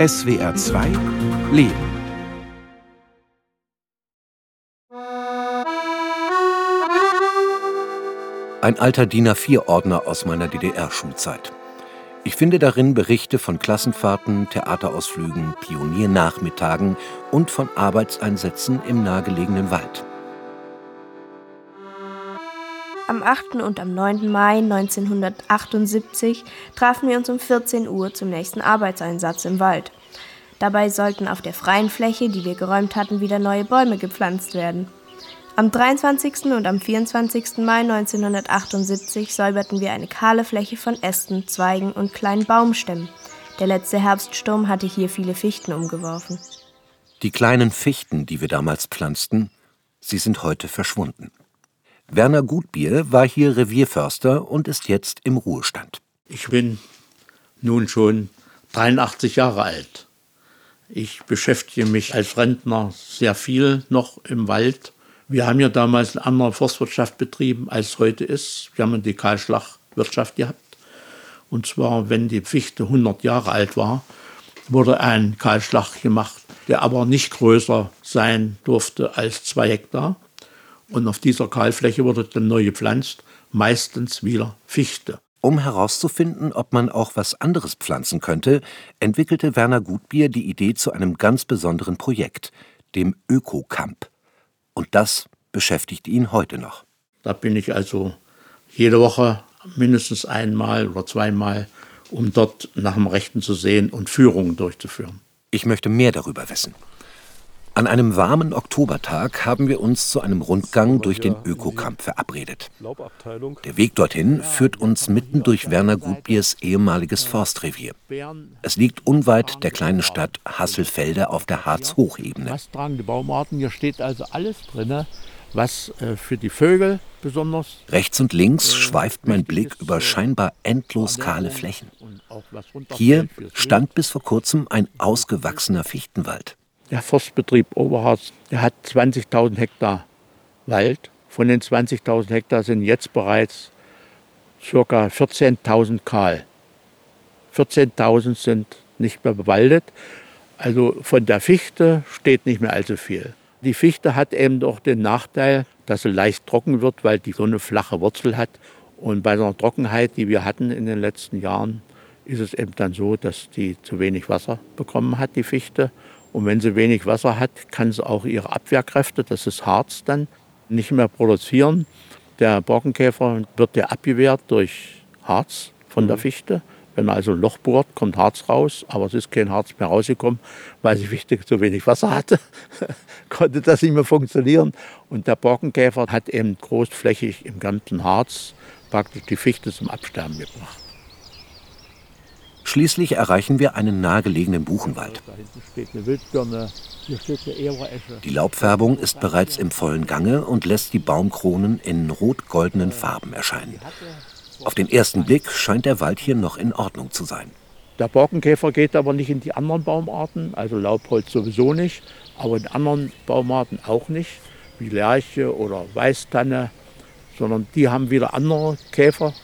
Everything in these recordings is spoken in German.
SWR 2 Leben. Ein alter DIN A4-Ordner aus meiner DDR-Schulzeit. Ich finde darin Berichte von Klassenfahrten, Theaterausflügen, Pioniernachmittagen und von Arbeitseinsätzen im nahegelegenen Wald. Am 8. und am 9. Mai 1978 trafen wir uns um 14 Uhr zum nächsten Arbeitseinsatz im Wald. Dabei sollten auf der freien Fläche, die wir geräumt hatten, wieder neue Bäume gepflanzt werden. Am 23. und am 24. Mai 1978 säuberten wir eine kahle Fläche von Ästen, Zweigen und kleinen Baumstämmen. Der letzte Herbststurm hatte hier viele Fichten umgeworfen. Die kleinen Fichten, die wir damals pflanzten, sie sind heute verschwunden. Werner Gutbier war hier Revierförster und ist jetzt im Ruhestand. Ich bin nun schon 83 Jahre alt. Ich beschäftige mich als Rentner sehr viel noch im Wald. Wir haben ja damals eine andere Forstwirtschaft betrieben, als heute ist. Wir haben die Kahlschlagwirtschaft gehabt. Und zwar, wenn die Fichte 100 Jahre alt war, wurde ein Kahlschlag gemacht, der aber nicht größer sein durfte als zwei Hektar. Und auf dieser Kahlfläche wurde dann neu gepflanzt, meistens wieder Fichte. Um herauszufinden, ob man auch was anderes pflanzen könnte, entwickelte Werner Gutbier die Idee zu einem ganz besonderen Projekt, dem Öko-Camp. Und das beschäftigt ihn heute noch. Da bin ich also jede Woche mindestens einmal oder zweimal, um dort nach dem Rechten zu sehen und Führungen durchzuführen. Ich möchte mehr darüber wissen. An einem warmen Oktobertag haben wir uns zu einem Rundgang durch den Ökokamp verabredet. Der Weg dorthin führt uns mitten durch Werner Gutbiers ehemaliges Forstrevier. Es liegt unweit der kleinen Stadt Hasselfelde auf der Harz-Hochebene. Lasttragende Baumarten, hier steht also alles drin, was äh, für die Vögel besonders. Rechts und links schweift mein Blick über scheinbar endlos kahle Flächen. Hier stand bis vor kurzem ein ausgewachsener Fichtenwald. Der Forstbetrieb Oberharz, der hat 20.000 Hektar Wald. Von den 20.000 Hektar sind jetzt bereits ca. 14.000 kahl. 14.000 sind nicht mehr bewaldet. Also von der Fichte steht nicht mehr allzu viel. Die Fichte hat eben doch den Nachteil, dass sie leicht trocken wird, weil die so eine flache Wurzel hat. Und bei der Trockenheit, die wir hatten in den letzten Jahren, ist es eben dann so, dass die zu wenig Wasser bekommen hat, die Fichte. Und wenn sie wenig Wasser hat, kann sie auch ihre Abwehrkräfte, das ist Harz dann, nicht mehr produzieren. Der Borkenkäfer wird ja abgewehrt durch Harz von der mhm. Fichte. Wenn er also ein Loch bohrt, kommt Harz raus, aber es ist kein Harz mehr rausgekommen, weil die Fichte zu wenig Wasser hatte. Konnte das nicht mehr funktionieren. Und der Borkenkäfer hat eben großflächig im ganzen Harz praktisch die Fichte zum Absterben gebracht. Schließlich erreichen wir einen nahegelegenen Buchenwald. Die Laubfärbung ist bereits im vollen Gange und lässt die Baumkronen in rot-goldenen Farben erscheinen. Auf den ersten Blick scheint der Wald hier noch in Ordnung zu sein. Der Borkenkäfer geht aber nicht in die anderen Baumarten, also Laubholz sowieso nicht, aber in anderen Baumarten auch nicht, wie Lerche oder Weißtanne, sondern die haben wieder andere Käfer,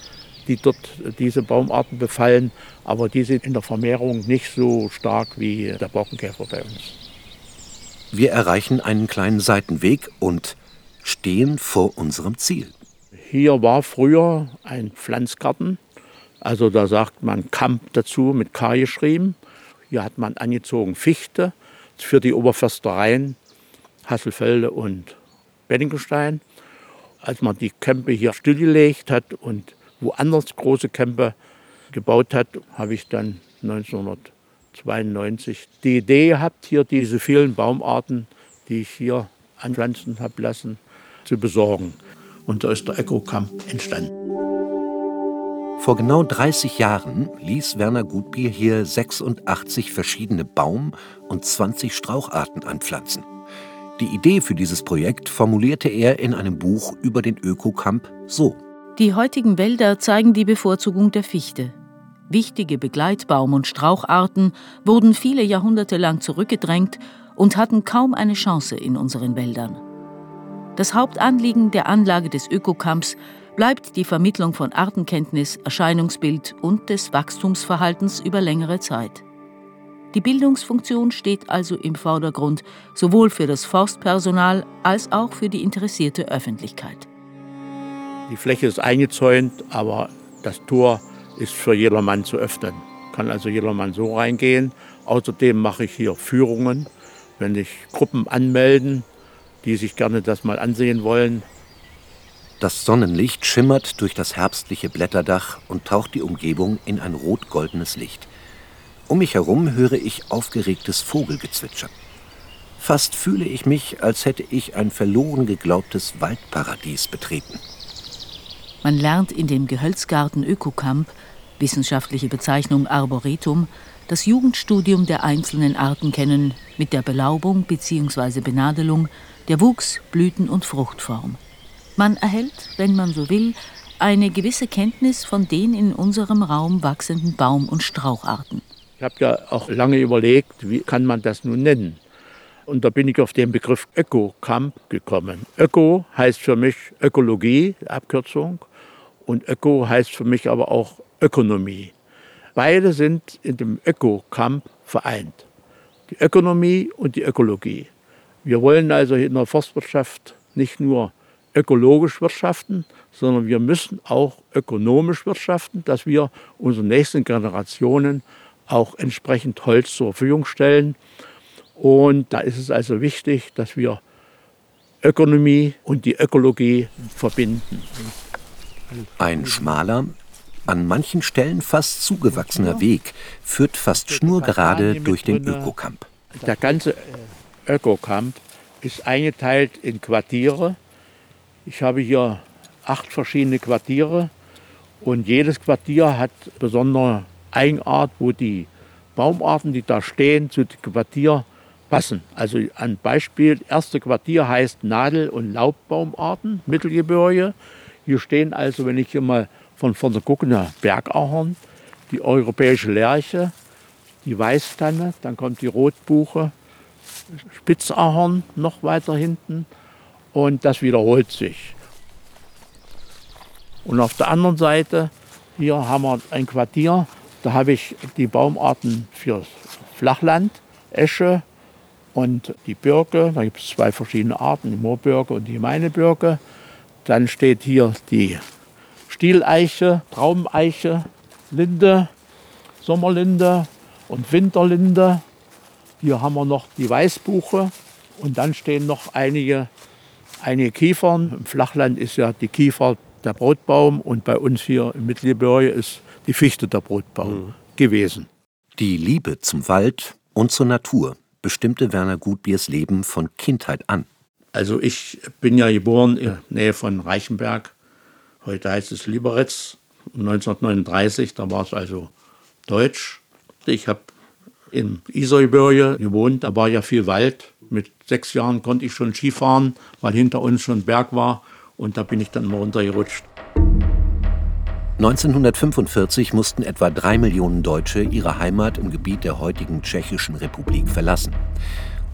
die dort diese Baumarten befallen, aber die sind in der Vermehrung nicht so stark wie der Borkenkäfer bei uns. Wir erreichen einen kleinen Seitenweg und stehen vor unserem Ziel. Hier war früher ein Pflanzgarten, also da sagt man Kamp dazu mit K geschrieben. Hier hat man angezogen Fichte für die Oberförstereien Hasselfelde und Beddingstein. Als man die Kämpe hier stillgelegt hat und woanders große Camper gebaut hat, habe ich dann 1992 die Idee gehabt, hier diese vielen Baumarten, die ich hier anpflanzen habe lassen, zu besorgen. Und da ist der Eco-Camp entstanden. Vor genau 30 Jahren ließ Werner Gutbier hier 86 verschiedene Baum- und 20 Straucharten anpflanzen. Die Idee für dieses Projekt formulierte er in einem Buch über den Öko-Camp so. Die heutigen Wälder zeigen die Bevorzugung der Fichte. Wichtige Begleitbaum- und Straucharten wurden viele Jahrhunderte lang zurückgedrängt und hatten kaum eine Chance in unseren Wäldern. Das Hauptanliegen der Anlage des Ökokamps bleibt die Vermittlung von Artenkenntnis, Erscheinungsbild und des Wachstumsverhaltens über längere Zeit. Die Bildungsfunktion steht also im Vordergrund, sowohl für das Forstpersonal als auch für die interessierte Öffentlichkeit. Die Fläche ist eingezäunt, aber das Tor ist für jedermann zu öffnen. Kann also jedermann so reingehen. Außerdem mache ich hier Führungen, wenn sich Gruppen anmelden, die sich gerne das mal ansehen wollen. Das Sonnenlicht schimmert durch das herbstliche Blätterdach und taucht die Umgebung in ein rot-goldenes Licht. Um mich herum höre ich aufgeregtes Vogelgezwitscher. Fast fühle ich mich, als hätte ich ein verloren geglaubtes Waldparadies betreten. Man lernt in dem Gehölzgarten Ökokamp, wissenschaftliche Bezeichnung Arboretum, das Jugendstudium der einzelnen Arten kennen mit der Belaubung bzw. Benadelung, der Wuchs, Blüten- und Fruchtform. Man erhält, wenn man so will, eine gewisse Kenntnis von den in unserem Raum wachsenden Baum- und Straucharten. Ich habe ja auch lange überlegt, wie kann man das nun nennen? Und da bin ich auf den Begriff Ökokamp gekommen. Öko heißt für mich Ökologie, Abkürzung. Und Öko heißt für mich aber auch Ökonomie. Beide sind in dem Ökokamp vereint. Die Ökonomie und die Ökologie. Wir wollen also in der Forstwirtschaft nicht nur ökologisch wirtschaften, sondern wir müssen auch ökonomisch wirtschaften, dass wir unseren nächsten Generationen auch entsprechend Holz zur Verfügung stellen. Und da ist es also wichtig, dass wir Ökonomie und die Ökologie verbinden. Ein schmaler, an manchen Stellen fast zugewachsener Weg führt fast schnurgerade durch den Ökokamp. Der ganze Ökokamp ist eingeteilt in Quartiere. Ich habe hier acht verschiedene Quartiere und jedes Quartier hat besondere Eigenart, wo die Baumarten, die da stehen, zu dem Quartier passen. Also ein Beispiel, das erste Quartier heißt Nadel- und Laubbaumarten, Mittelgebirge. Hier stehen also, wenn ich hier mal von vorne gucke, eine Bergahorn, die europäische Lerche, die Weißtanne, dann kommt die Rotbuche, Spitzahorn noch weiter hinten und das wiederholt sich. Und auf der anderen Seite, hier haben wir ein Quartier, da habe ich die Baumarten fürs Flachland, Esche und die Birke. Da gibt es zwei verschiedene Arten, die Moorbirke und die Gemeinebirke. Dann steht hier die Stieleiche, Traumeiche, Linde, Sommerlinde und Winterlinde. Hier haben wir noch die Weißbuche und dann stehen noch einige, einige Kiefern. Im Flachland ist ja die Kiefer der Brotbaum und bei uns hier im Mittelgebirge ist die Fichte der Brotbaum mhm. gewesen. Die Liebe zum Wald und zur Natur bestimmte Werner Gutbiers Leben von Kindheit an. Also ich bin ja geboren in der Nähe von Reichenberg. Heute heißt es Liberec. 1939, da war es also Deutsch. Ich habe im Isergebirge gewohnt, da war ja viel Wald. Mit sechs Jahren konnte ich schon Skifahren, weil hinter uns schon Berg war. Und da bin ich dann mal runtergerutscht. 1945 mussten etwa drei Millionen Deutsche ihre Heimat im Gebiet der heutigen Tschechischen Republik verlassen.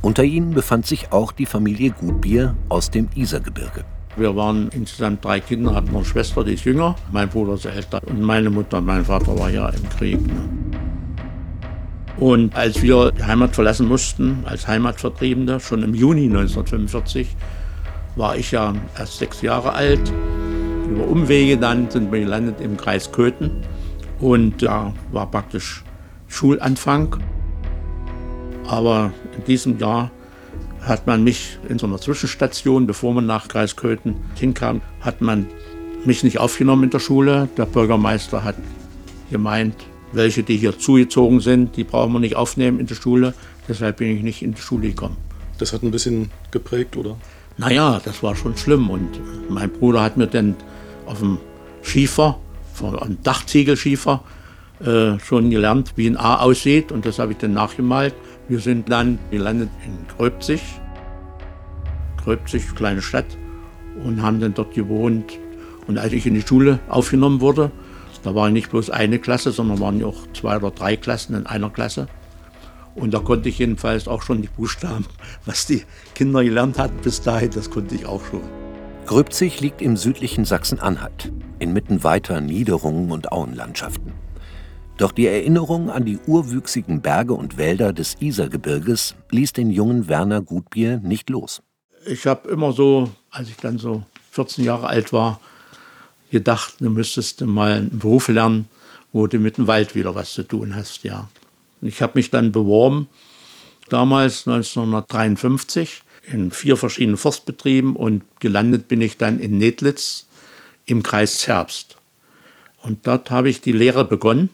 Unter ihnen befand sich auch die Familie Gutbier aus dem Isergebirge. Wir waren insgesamt drei Kinder, hatten eine Schwester, die ist jünger, mein Bruder ist älter und meine Mutter, mein Vater war ja im Krieg. Ne? Und als wir die Heimat verlassen mussten, als Heimatvertriebene, schon im Juni 1945, war ich ja erst sechs Jahre alt. Über Umwege dann sind wir gelandet im Kreis Köthen und da war praktisch Schulanfang. Aber in diesem Jahr hat man mich in so einer Zwischenstation, bevor man nach Kreis Köthen hinkam, hat man mich nicht aufgenommen in der Schule. Der Bürgermeister hat gemeint, welche, die hier zugezogen sind, die brauchen wir nicht aufnehmen in der Schule. Deshalb bin ich nicht in die Schule gekommen. Das hat ein bisschen geprägt, oder? Naja, das war schon schlimm. Und mein Bruder hat mir dann auf dem Schiefer, einem Dachziegelschiefer, äh, schon gelernt, wie ein A aussieht. Und das habe ich dann nachgemalt. Wir sind dann gelandet in Gröbzig. Gröbzig, kleine Stadt. Und haben dann dort gewohnt. Und als ich in die Schule aufgenommen wurde, da war nicht bloß eine Klasse, sondern waren auch zwei oder drei Klassen in einer Klasse. Und da konnte ich jedenfalls auch schon die Buchstaben, was die Kinder gelernt hatten bis dahin, das konnte ich auch schon. Gröbzig liegt im südlichen Sachsen-Anhalt, inmitten weiter Niederungen und Auenlandschaften. Doch die Erinnerung an die urwüchsigen Berge und Wälder des Isergebirges ließ den jungen Werner Gutbier nicht los. Ich habe immer so, als ich dann so 14 Jahre alt war, gedacht, du müsstest mal einen Beruf lernen, wo du mit dem Wald wieder was zu tun hast, ja. Ich habe mich dann beworben, damals 1953, in vier verschiedenen Forstbetrieben und gelandet bin ich dann in Nedlitz im Kreis Zerbst. Und dort habe ich die Lehre begonnen.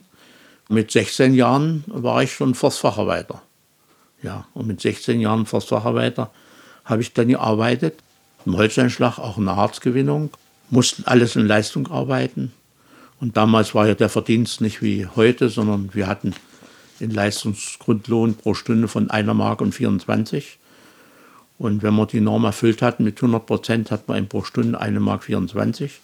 Mit 16 Jahren war ich schon Forstfacharbeiter. Ja, und mit 16 Jahren Forstfacharbeiter habe ich dann gearbeitet. Im Holzeinschlag, auch in der Harzgewinnung. Mussten alles in Leistung arbeiten. Und damals war ja der Verdienst nicht wie heute, sondern wir hatten den Leistungsgrundlohn pro Stunde von einer Mark und 24. Und wenn wir die Norm erfüllt hatten mit 100 Prozent, hat man pro Stunde eine Mark 24.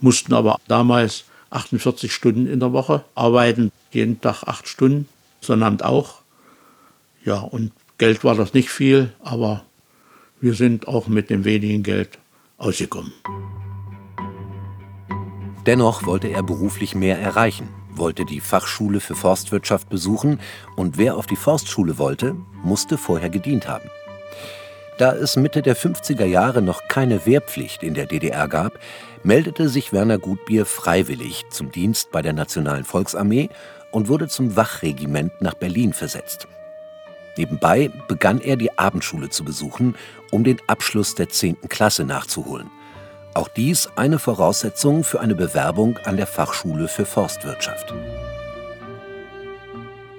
Mussten aber damals 48 Stunden in der Woche arbeiten, jeden Tag acht Stunden, Sonnabend auch. Ja, und Geld war das nicht viel, aber wir sind auch mit dem wenigen Geld ausgekommen. Dennoch wollte er beruflich mehr erreichen, wollte die Fachschule für Forstwirtschaft besuchen und wer auf die Forstschule wollte, musste vorher gedient haben. Da es Mitte der 50er Jahre noch keine Wehrpflicht in der DDR gab, meldete sich Werner Gutbier freiwillig zum Dienst bei der Nationalen Volksarmee und wurde zum Wachregiment nach Berlin versetzt. Nebenbei begann er die Abendschule zu besuchen, um den Abschluss der 10. Klasse nachzuholen. Auch dies eine Voraussetzung für eine Bewerbung an der Fachschule für Forstwirtschaft.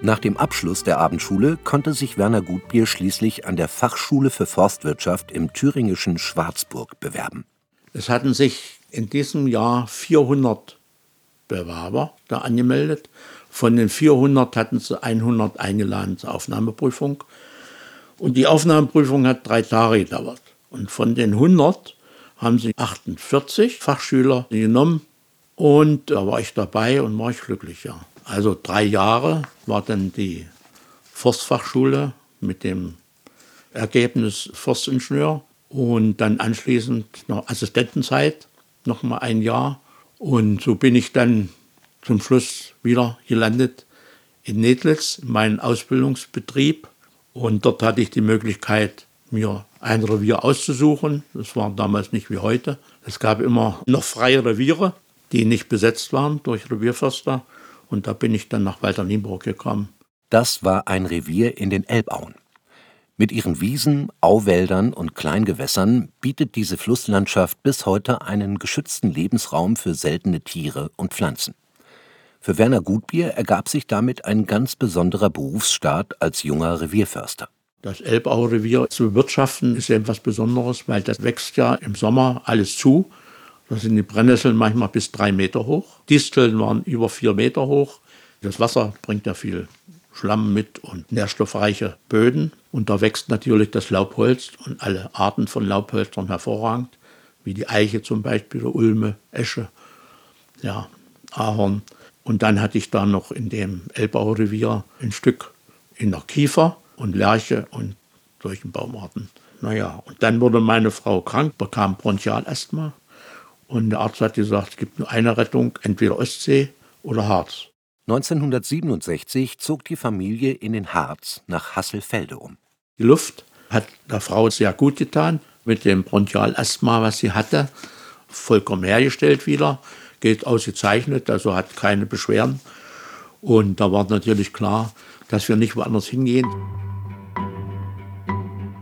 Nach dem Abschluss der Abendschule konnte sich Werner Gutbier schließlich an der Fachschule für Forstwirtschaft im thüringischen Schwarzburg bewerben. Es hatten sich in diesem Jahr 400 Bewerber da angemeldet. Von den 400 hatten sie 100 eingeladen zur Aufnahmeprüfung. Und die Aufnahmeprüfung hat drei Tage gedauert. Und von den 100 haben sie 48 Fachschüler genommen und da war ich dabei und war ich glücklich, ja. Also drei Jahre war dann die Forstfachschule mit dem Ergebnis Forstingenieur und dann anschließend noch Assistentenzeit, noch mal ein Jahr. Und so bin ich dann zum Schluss wieder gelandet in Nedlitz, in meinem Ausbildungsbetrieb. Und dort hatte ich die Möglichkeit, mir ein Revier auszusuchen. Das war damals nicht wie heute. Es gab immer noch freie Reviere, die nicht besetzt waren durch Revierförster. Und da bin ich dann nach Walter Nienburg gekommen. Das war ein Revier in den Elbauen. Mit ihren Wiesen, Auwäldern und Kleingewässern bietet diese Flusslandschaft bis heute einen geschützten Lebensraum für seltene Tiere und Pflanzen. Für Werner Gutbier ergab sich damit ein ganz besonderer Berufsstaat als junger Revierförster. Das Elbaurevier zu bewirtschaften ist etwas Besonderes, weil das wächst ja im Sommer alles zu. Da sind die Brennnesseln manchmal bis drei Meter hoch. Disteln waren über vier Meter hoch. Das Wasser bringt ja viel Schlamm mit und nährstoffreiche Böden. Und da wächst natürlich das Laubholz und alle Arten von Laubhölzern hervorragend, wie die Eiche zum Beispiel, Ulme, Esche, ja, Ahorn. Und dann hatte ich da noch in dem Elbaurevier ein Stück in der Kiefer und Lerche und solchen Baumarten. Naja, und dann wurde meine Frau krank, bekam Bronchialasthma. Und der Arzt hat gesagt, es gibt nur eine Rettung, entweder Ostsee oder Harz. 1967 zog die Familie in den Harz nach Hasselfelde um. Die Luft hat der Frau sehr gut getan, mit dem Bronchialasthma, was sie hatte, vollkommen hergestellt wieder, geht ausgezeichnet, also hat keine Beschwerden. Und da war natürlich klar, dass wir nicht woanders hingehen.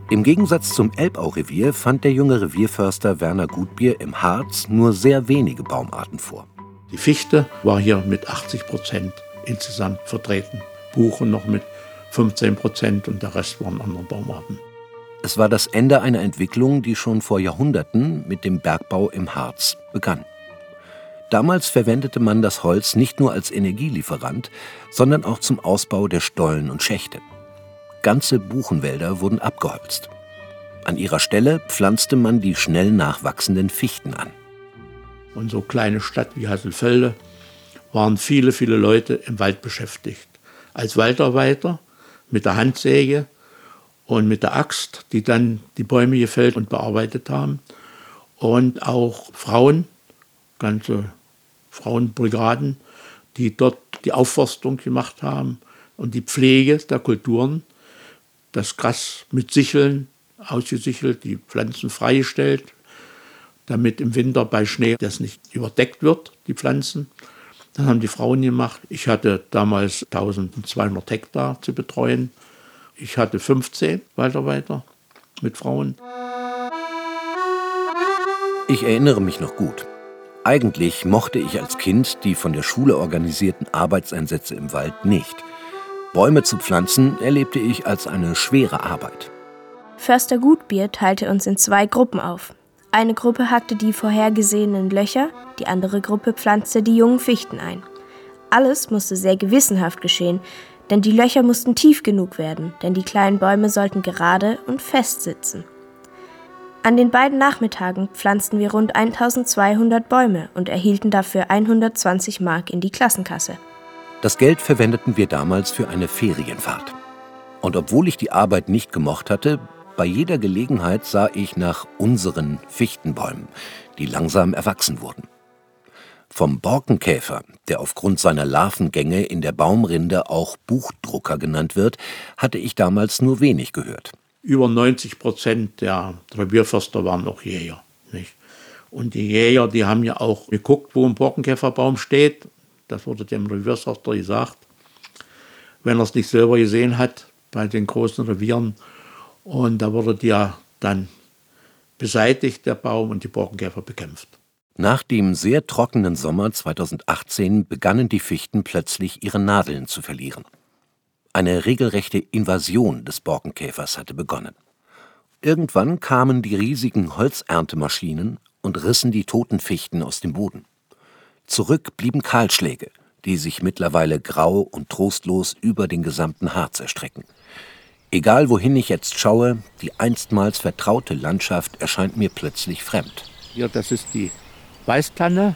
Im Gegensatz zum Elbaurevier fand der junge Revierförster Werner Gutbier im Harz nur sehr wenige Baumarten vor. Die Fichte war hier mit 80 Prozent insgesamt vertreten, Buchen noch mit 15 Prozent und der Rest waren andere Baumarten. Es war das Ende einer Entwicklung, die schon vor Jahrhunderten mit dem Bergbau im Harz begann. Damals verwendete man das Holz nicht nur als Energielieferant, sondern auch zum Ausbau der Stollen und Schächte. Ganze Buchenwälder wurden abgeholzt. An ihrer Stelle pflanzte man die schnell nachwachsenden Fichten an. Und so kleine Stadt wie Hasselfelde waren viele, viele Leute im Wald beschäftigt. Als Waldarbeiter mit der Handsäge und mit der Axt, die dann die Bäume gefällt und bearbeitet haben. Und auch Frauen, ganze Frauenbrigaden, die dort die Aufforstung gemacht haben und die Pflege der Kulturen, das Gras mit Sicheln ausgesichelt, die Pflanzen freigestellt, damit im Winter bei Schnee das nicht überdeckt wird, die Pflanzen. Das haben die Frauen gemacht. Ich hatte damals 1200 Hektar zu betreuen. Ich hatte 15 Waldarbeiter mit Frauen. Ich erinnere mich noch gut. Eigentlich mochte ich als Kind die von der Schule organisierten Arbeitseinsätze im Wald nicht. Bäume zu pflanzen erlebte ich als eine schwere Arbeit. Förster Gutbier teilte uns in zwei Gruppen auf. Eine Gruppe hackte die vorhergesehenen Löcher, die andere Gruppe pflanzte die jungen Fichten ein. Alles musste sehr gewissenhaft geschehen, denn die Löcher mussten tief genug werden, denn die kleinen Bäume sollten gerade und fest sitzen. An den beiden Nachmittagen pflanzten wir rund 1200 Bäume und erhielten dafür 120 Mark in die Klassenkasse. Das Geld verwendeten wir damals für eine Ferienfahrt. Und obwohl ich die Arbeit nicht gemocht hatte, bei jeder Gelegenheit sah ich nach unseren Fichtenbäumen, die langsam erwachsen wurden. Vom Borkenkäfer, der aufgrund seiner Larvengänge in der Baumrinde auch Buchdrucker genannt wird, hatte ich damals nur wenig gehört. Über 90 Prozent der Revierförster waren noch Jäger. Nicht? Und die Jäger, die haben ja auch geguckt, wo ein Borkenkäferbaum steht. Das wurde dem Revierförster gesagt. Wenn er es nicht selber gesehen hat, bei den großen Revieren, und da wurde der dann beseitigt, der Baum, und die Borkenkäfer bekämpft. Nach dem sehr trockenen Sommer 2018 begannen die Fichten plötzlich ihre Nadeln zu verlieren. Eine regelrechte Invasion des Borkenkäfers hatte begonnen. Irgendwann kamen die riesigen Holzerntemaschinen und rissen die toten Fichten aus dem Boden. Zurück blieben Kahlschläge, die sich mittlerweile grau und trostlos über den gesamten Harz erstrecken. Egal wohin ich jetzt schaue, die einstmals vertraute Landschaft erscheint mir plötzlich fremd. Hier, das ist die Weißtanne.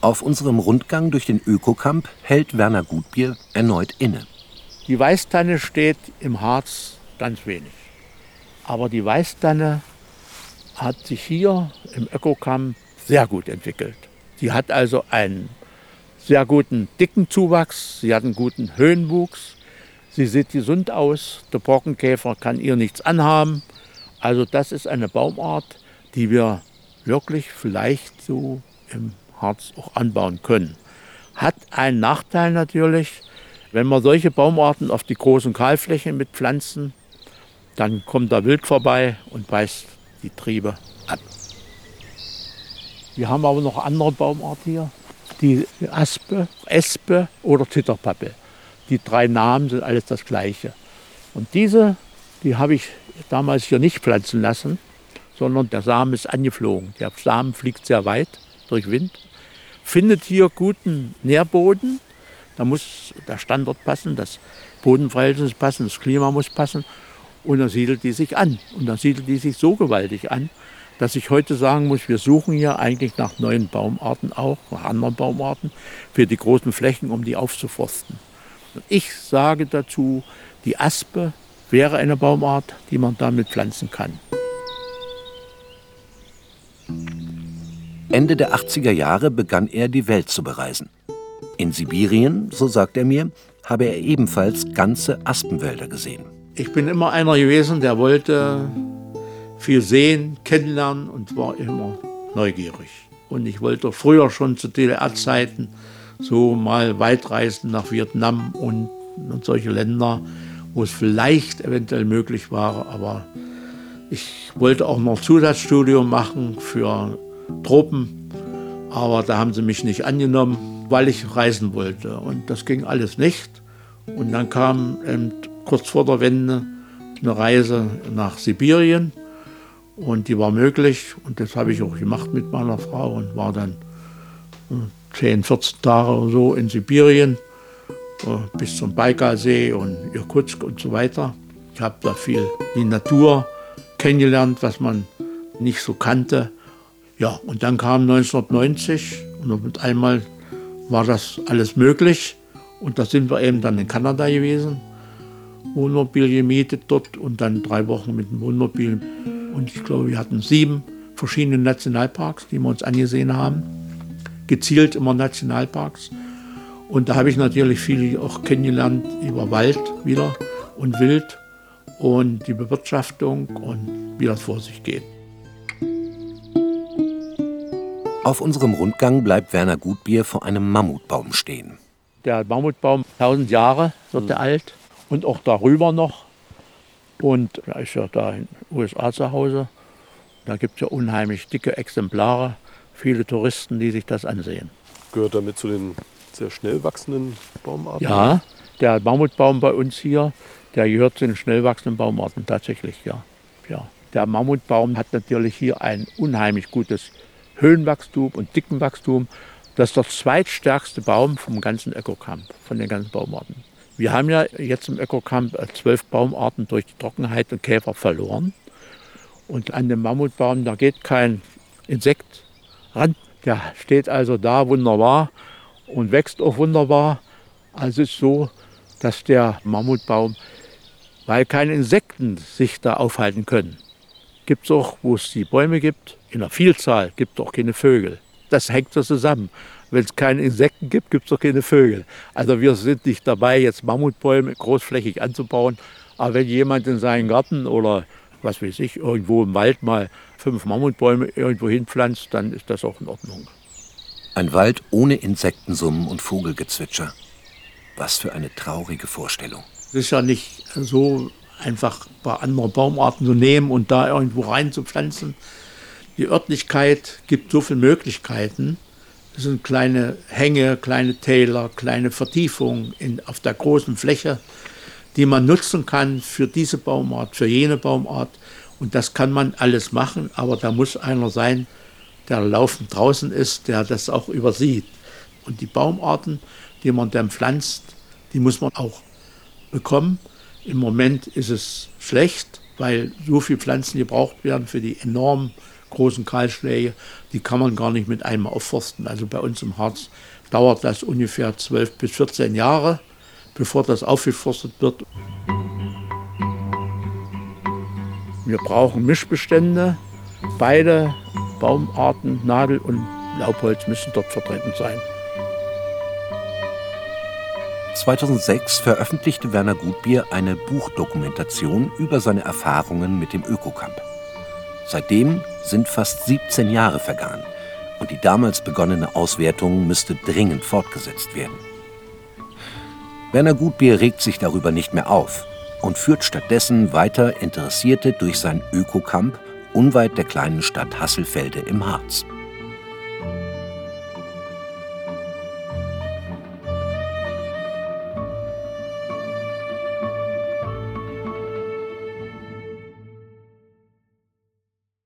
Auf unserem Rundgang durch den Ökokamp hält Werner Gutbier erneut inne. Die Weißtanne steht im Harz ganz wenig. Aber die Weißtanne hat sich hier im Ökokamp sehr gut entwickelt. Sie hat also einen sehr guten dicken Zuwachs, sie hat einen guten Höhenwuchs, Sie sieht gesund aus, der Borkenkäfer kann ihr nichts anhaben. Also das ist eine Baumart, die wir wirklich vielleicht so im Harz auch anbauen können. Hat einen Nachteil natürlich, wenn wir solche Baumarten auf die großen Kahlflächen mit pflanzen, dann kommt da Wild vorbei und beißt die Triebe ab. Wir haben aber noch andere Baumarten hier, die Aspe, Espe oder Titterpappel. Die drei Namen sind alles das gleiche. Und diese, die habe ich damals hier nicht pflanzen lassen, sondern der Samen ist angeflogen. Der Samen fliegt sehr weit durch Wind, findet hier guten Nährboden. Da muss der Standort passen, das Bodenverhältnis passen, das Klima muss passen. Und dann siedelt die sich an. Und dann siedelt die sich so gewaltig an, dass ich heute sagen muss, wir suchen hier eigentlich nach neuen Baumarten auch, nach anderen Baumarten für die großen Flächen, um die aufzuforsten. Ich sage dazu, die Aspe wäre eine Baumart, die man damit pflanzen kann. Ende der 80er Jahre begann er, die Welt zu bereisen. In Sibirien, so sagt er mir, habe er ebenfalls ganze Aspenwälder gesehen. Ich bin immer einer gewesen, der wollte viel sehen, kennenlernen und war immer neugierig. Und ich wollte früher schon zu DDR-Zeiten so mal weitreisen nach Vietnam und, und solche Länder, wo es vielleicht eventuell möglich war. Aber ich wollte auch noch Zusatzstudium machen für Tropen, aber da haben sie mich nicht angenommen, weil ich reisen wollte. Und das ging alles nicht. Und dann kam kurz vor der Wende eine Reise nach Sibirien und die war möglich und das habe ich auch gemacht mit meiner Frau und war dann äh, 10, 14 Tage so in Sibirien äh, bis zum Baikalsee und Irkutsk und so weiter. Ich habe da viel die Natur kennengelernt, was man nicht so kannte. Ja, und dann kam 1990 und mit einmal war das alles möglich. Und da sind wir eben dann in Kanada gewesen, Wohnmobil gemietet dort und dann drei Wochen mit dem Wohnmobil. Und ich glaube, wir hatten sieben verschiedene Nationalparks, die wir uns angesehen haben gezielt immer Nationalparks. Und da habe ich natürlich viel auch kennengelernt über Wald wieder und Wild und die Bewirtschaftung und wie das vor sich geht. Auf unserem Rundgang bleibt Werner Gutbier vor einem Mammutbaum stehen. Der Mammutbaum, 1000 Jahre wird er alt und auch darüber noch. Und er ist ja da in den USA zu Hause. Da gibt es ja unheimlich dicke Exemplare, viele Touristen, die sich das ansehen. Gehört damit zu den sehr schnell wachsenden Baumarten? Ja, der Mammutbaum bei uns hier, der gehört zu den schnell wachsenden Baumarten tatsächlich, ja. ja. Der Mammutbaum hat natürlich hier ein unheimlich gutes Höhenwachstum und Dickenwachstum. Das ist der zweitstärkste Baum vom ganzen Ökocamp, von den ganzen Baumarten. Wir haben ja jetzt im Ökocamp äh, zwölf Baumarten durch die Trockenheit und Käfer verloren. Und an dem Mammutbaum, da geht kein Insekt ran. Der steht also da wunderbar und wächst auch wunderbar. Also ist so, dass der Mammutbaum, weil keine Insekten sich da aufhalten können, gibt es auch, wo es die Bäume gibt, in der Vielzahl gibt es auch keine Vögel. Das hängt so zusammen. Wenn es keine Insekten gibt, gibt es auch keine Vögel. Also wir sind nicht dabei, jetzt Mammutbäume großflächig anzubauen. Aber wenn jemand in seinen Garten oder was weiß ich, irgendwo im Wald mal fünf Mammutbäume irgendwo hinpflanzt, dann ist das auch in Ordnung. Ein Wald ohne Insektensummen und Vogelgezwitscher. Was für eine traurige Vorstellung. Es ist ja nicht so einfach bei anderen Baumarten zu nehmen und da irgendwo rein zu pflanzen. Die Örtlichkeit gibt so viele Möglichkeiten. Es sind kleine Hänge, kleine Täler, kleine Vertiefungen in, auf der großen Fläche, die man nutzen kann für diese Baumart, für jene Baumart. Und das kann man alles machen, aber da muss einer sein, der laufend draußen ist, der das auch übersieht. Und die Baumarten, die man dann pflanzt, die muss man auch bekommen. Im Moment ist es schlecht, weil so viele Pflanzen gebraucht werden für die enorm großen Kahlschläge. Die kann man gar nicht mit einem aufforsten. Also bei uns im Harz dauert das ungefähr 12 bis 14 Jahre, bevor das aufgeforstet wird. Wir brauchen Mischbestände. Beide Baumarten, Nadel und Laubholz müssen dort vertreten sein. 2006 veröffentlichte Werner Gutbier eine Buchdokumentation über seine Erfahrungen mit dem Ökocamp. Seitdem sind fast 17 Jahre vergangen und die damals begonnene Auswertung müsste dringend fortgesetzt werden. Werner Gutbier regt sich darüber nicht mehr auf und führt stattdessen weiter Interessierte durch sein Ökocamp unweit der kleinen Stadt Hasselfelde im Harz.